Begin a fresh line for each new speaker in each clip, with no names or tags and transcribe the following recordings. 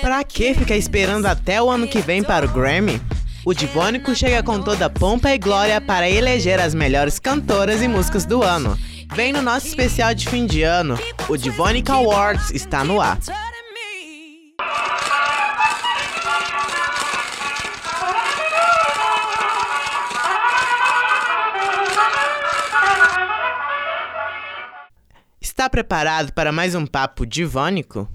Pra que ficar esperando até o ano que vem para o Grammy? O Divônico chega com toda pompa e glória para eleger as melhores cantoras e músicas do ano. Vem no nosso especial de fim de ano. O Divônica Awards está no ar. Está preparado para mais um papo divônico?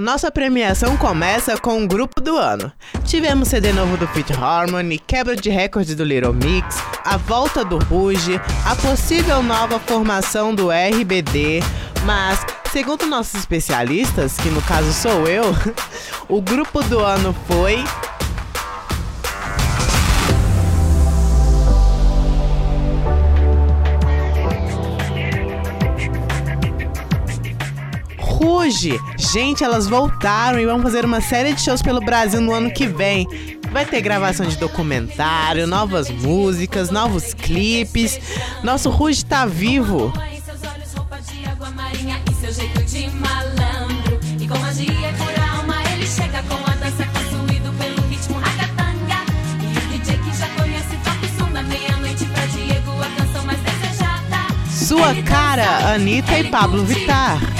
Nossa premiação começa com o grupo do ano. Tivemos CD novo do Fit Harmony, quebra de recorde do Little Mix, a volta do Ruge, a possível nova formação do RBD, mas, segundo nossos especialistas, que no caso sou eu, o grupo do ano foi Ruge! Gente, elas voltaram e vão fazer uma série de shows pelo Brasil no ano que vem. Vai ter gravação de documentário, novas músicas, novos clipes. Nosso Ruge tá vivo! Sua cara, Anitta e Pablo Vittar.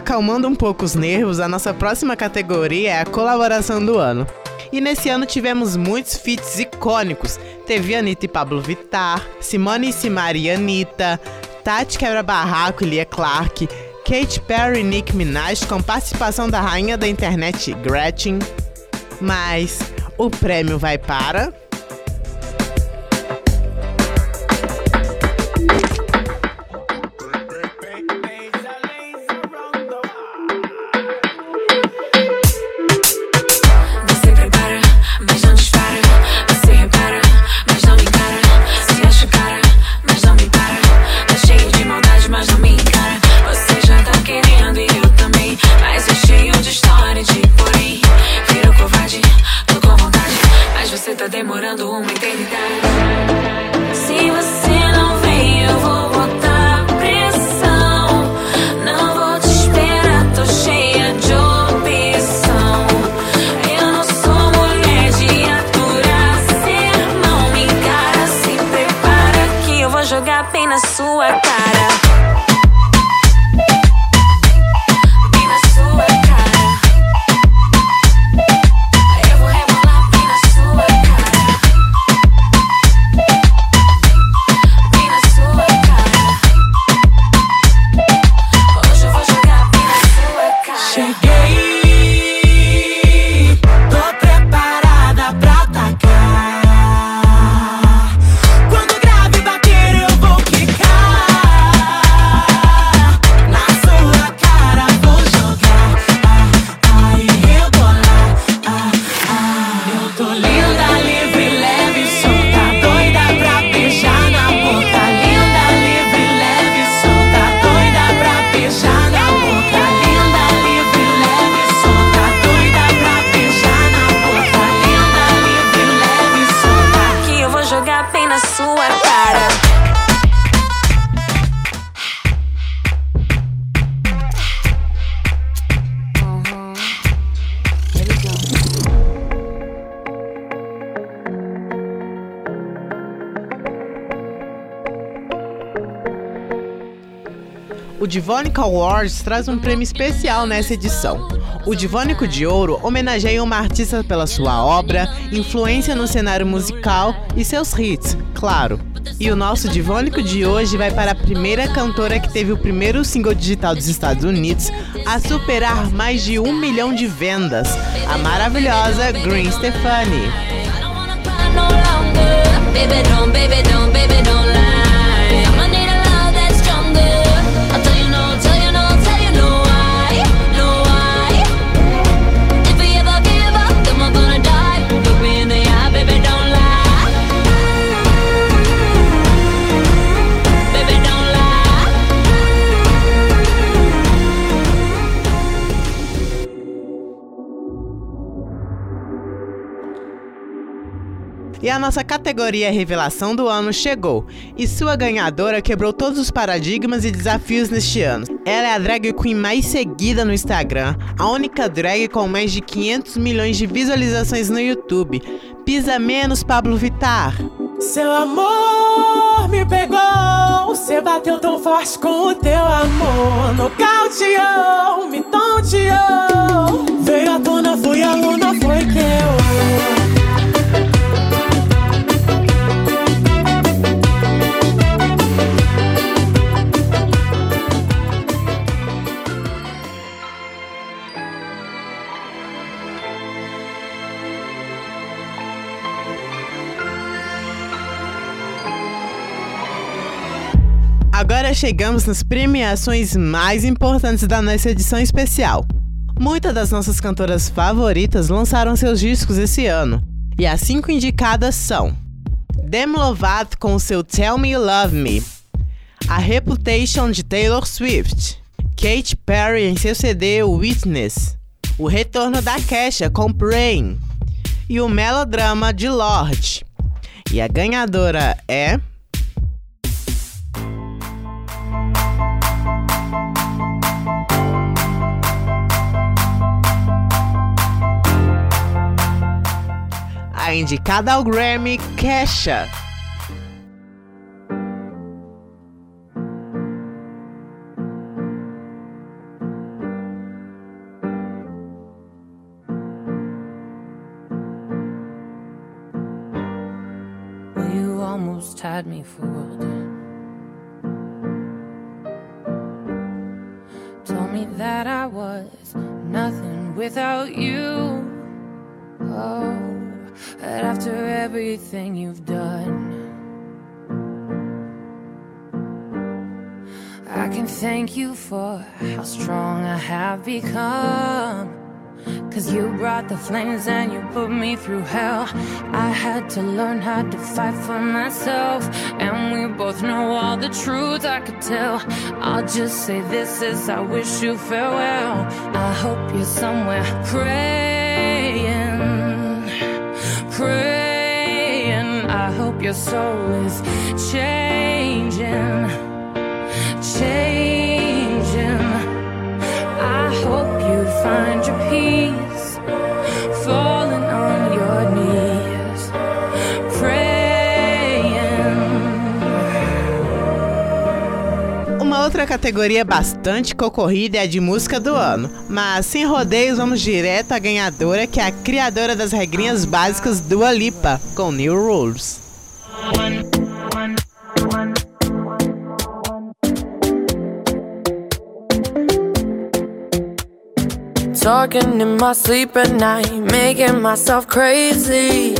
Acalmando um pouco os nervos, a nossa próxima categoria é a colaboração do ano. E nesse ano tivemos muitos feats icônicos. Teve Anitta e Pablo Vittar, Simone e Simari e Anitta, Tati Quebra Barraco e Lia Clark, Katy Perry e Nick Minaj com participação da rainha da internet Gretchen. Mas o prêmio vai para sua. Divônico Awards traz um prêmio especial nessa edição. O Divônico de Ouro homenageia uma artista pela sua obra, influência no cenário musical e seus hits, claro. E o nosso Divônico de hoje vai para a primeira cantora que teve o primeiro single digital dos Estados Unidos a superar mais de um milhão de vendas, a maravilhosa Green Stefani. E a nossa categoria Revelação do Ano chegou, e sua ganhadora quebrou todos os paradigmas e desafios neste ano. Ela é a drag queen mais seguida no Instagram, a única drag com mais de 500 milhões de visualizações no YouTube. Pisa menos, Pablo Vittar.
Seu amor me pegou, você bateu tão forte com o teu amor. Nocauteou, me tonteou. Veio à tona, fui aluna, foi que eu.
Agora chegamos nas premiações mais importantes da nossa edição especial. Muitas das nossas cantoras favoritas lançaram seus discos esse ano, e as cinco indicadas são Demi Lovato com seu Tell Me You Love Me, A Reputation de Taylor Swift, Katy Perry em seu CD Witness, o retorno da Kesha com Brain e o melodrama de Lorde. E a ganhadora é indicada ao Grammy Kesha.
You almost had me fooled. Told me that I was nothing without you. Oh. But after everything you've done, I can thank you for how strong I have become. Cause you brought the flames and you put me through hell. I had to learn how to fight for myself. And we both know all the truth I could tell. I'll just say this as I wish you farewell. I hope you're somewhere praying praying. I hope your soul is changing, changing. I hope you find your peace,
categoria bastante concorrida é a de música do ano, mas sem rodeios vamos direto à ganhadora que é a criadora das regrinhas básicas do Alipa, com New Rules.
Talking in my sleep at night, making myself crazy.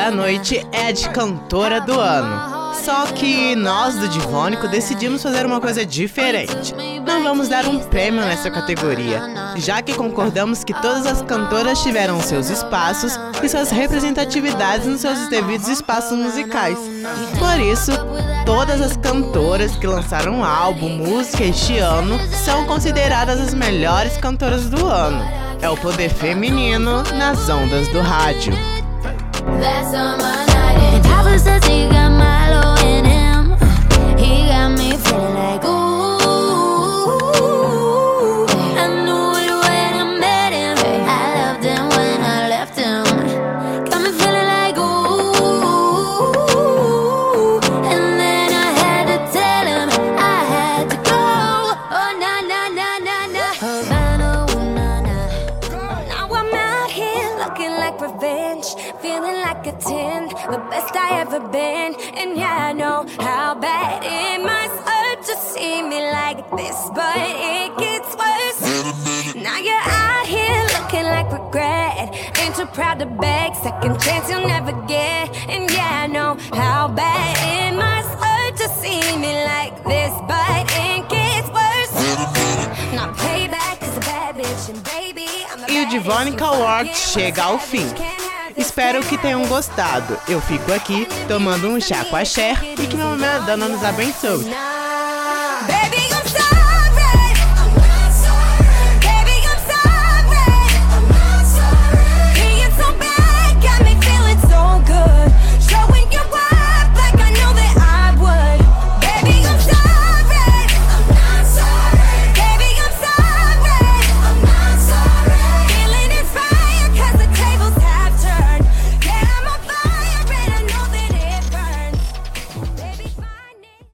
da noite é de cantora do ano. Só que nós do Divônico decidimos fazer uma coisa diferente. Não vamos dar um prêmio nessa categoria, já que concordamos que todas as cantoras tiveram seus espaços e suas representatividades nos seus devidos espaços musicais. Por isso, todas as cantoras que lançaram álbum, música este ano são consideradas as melhores cantoras do ano. É o poder feminino nas ondas do rádio. That's on my night.
And I was the best I ever been. And yeah, I know how bad it must hurt to see me like this, but it gets worse. Now you're out here looking like regret. Ain't too proud to beg, second chance you'll never get. And yeah, I know how bad it must hurt to see me like this, but it gets worse. Now payback is a bad bitch, and baby, I'm a
E o Divonica Award chega ao fim. Espero que tenham gostado. Eu fico aqui tomando um chá com a Cher e que minha Madonna nos abençoe.